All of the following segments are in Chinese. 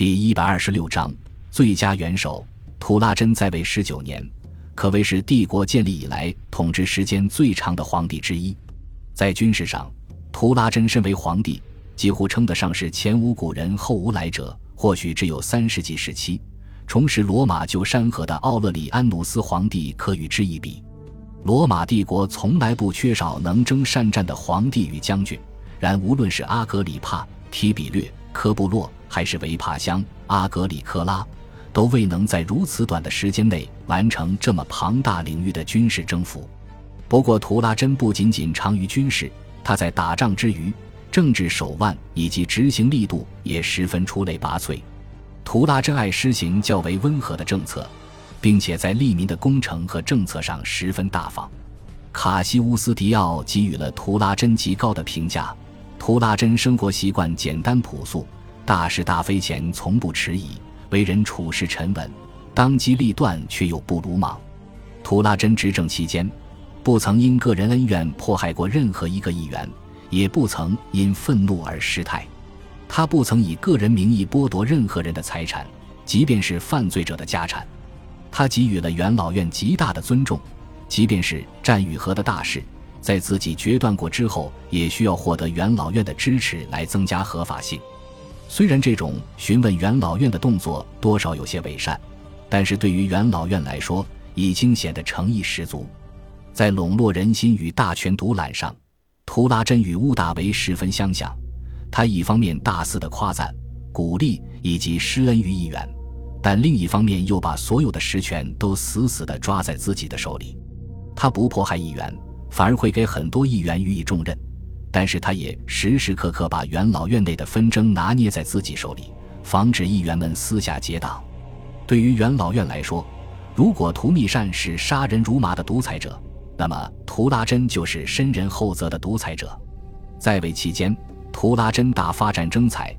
第一百二十六章最佳元首。图拉真在位十九年，可谓是帝国建立以来统治时间最长的皇帝之一。在军事上，图拉真身为皇帝，几乎称得上是前无古人后无来者。或许只有三世纪时期重拾罗马旧山河的奥勒里安努斯皇帝可与之一比。罗马帝国从来不缺少能征善战的皇帝与将军，然无论是阿格里帕、提比略、科布洛，还是维帕乡、阿格里科拉，都未能在如此短的时间内完成这么庞大领域的军事征服。不过，图拉真不仅仅长于军事，他在打仗之余，政治手腕以及执行力度也十分出类拔萃。图拉真爱施行较为温和的政策。并且在利民的工程和政策上十分大方，卡西乌斯·迪奥给予了图拉真极高的评价。图拉真生活习惯简单朴素，大是大非前从不迟疑，为人处事沉稳，当机立断却又不鲁莽。图拉真执政期间，不曾因个人恩怨迫害过任何一个议员，也不曾因愤怒而失态。他不曾以个人名义剥夺任何人的财产，即便是犯罪者的家产。他给予了元老院极大的尊重，即便是战与和的大事，在自己决断过之后，也需要获得元老院的支持来增加合法性。虽然这种询问元老院的动作多少有些伪善，但是对于元老院来说，已经显得诚意十足。在笼络人心与大权独揽上，图拉真与乌大维十分相像。他一方面大肆的夸赞、鼓励以及施恩于议员。但另一方面又把所有的实权都死死地抓在自己的手里，他不迫害议员，反而会给很多议员予以重任，但是他也时时刻刻把元老院内的纷争拿捏在自己手里，防止议员们私下结党。对于元老院来说，如果图密善是杀人如麻的独裁者，那么图拉真就是深人厚泽的独裁者。在位期间，图拉真大发战争财，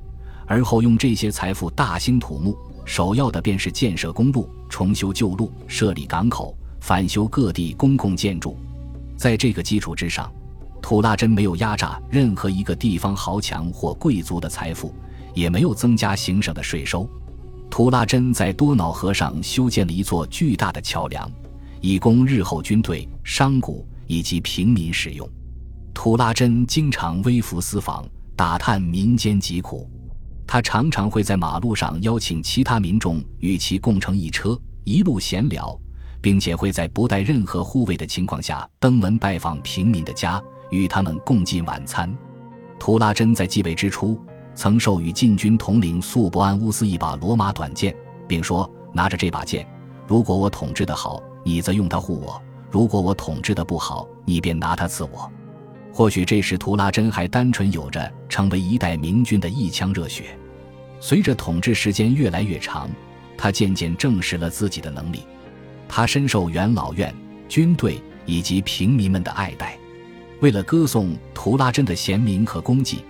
而后用这些财富大兴土木。首要的便是建设公路、重修旧路、设立港口、翻修各地公共建筑。在这个基础之上，图拉真没有压榨任何一个地方豪强或贵族的财富，也没有增加行省的税收。图拉真在多瑙河上修建了一座巨大的桥梁，以供日后军队、商贾以及平民使用。图拉真经常微服私访，打探民间疾苦。他常常会在马路上邀请其他民众与其共乘一车，一路闲聊，并且会在不带任何护卫的情况下登门拜访平民的家，与他们共进晚餐。图拉真在继位之初，曾授予禁军统领素伯安乌斯一把罗马短剑，并说：“拿着这把剑，如果我统治的好，你则用它护我；如果我统治的不好，你便拿它刺我。”或许这时图拉真还单纯有着成为一代明君的一腔热血。随着统治时间越来越长，他渐渐证实了自己的能力。他深受元老院、军队以及平民们的爱戴。为了歌颂图拉真的贤明和功绩，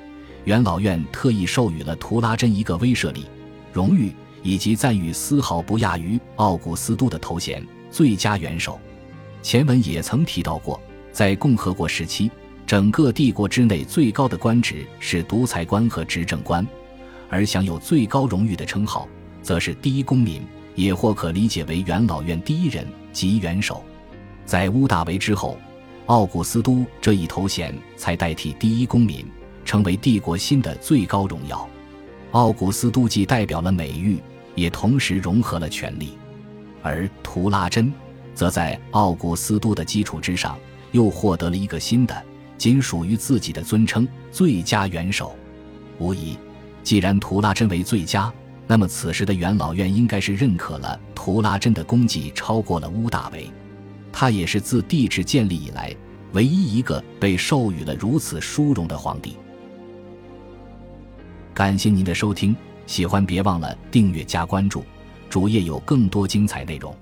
元老院特意授予了图拉真一个威慑力、荣誉以及赞誉丝毫不亚于奥古斯都的头衔——最佳元首。前文也曾提到过，在共和国时期，整个帝国之内最高的官职是独裁官和执政官。而享有最高荣誉的称号，则是第一公民，也或可理解为元老院第一人及元首。在乌大维之后，奥古斯都这一头衔才代替第一公民，成为帝国新的最高荣耀。奥古斯都既代表了美誉，也同时融合了权力。而图拉真，则在奥古斯都的基础之上，又获得了一个新的、仅属于自己的尊称——最佳元首。无疑。既然图拉真为最佳，那么此时的元老院应该是认可了图拉真的功绩超过了乌大维。他也是自帝制建立以来唯一一个被授予了如此殊荣的皇帝。感谢您的收听，喜欢别忘了订阅加关注，主页有更多精彩内容。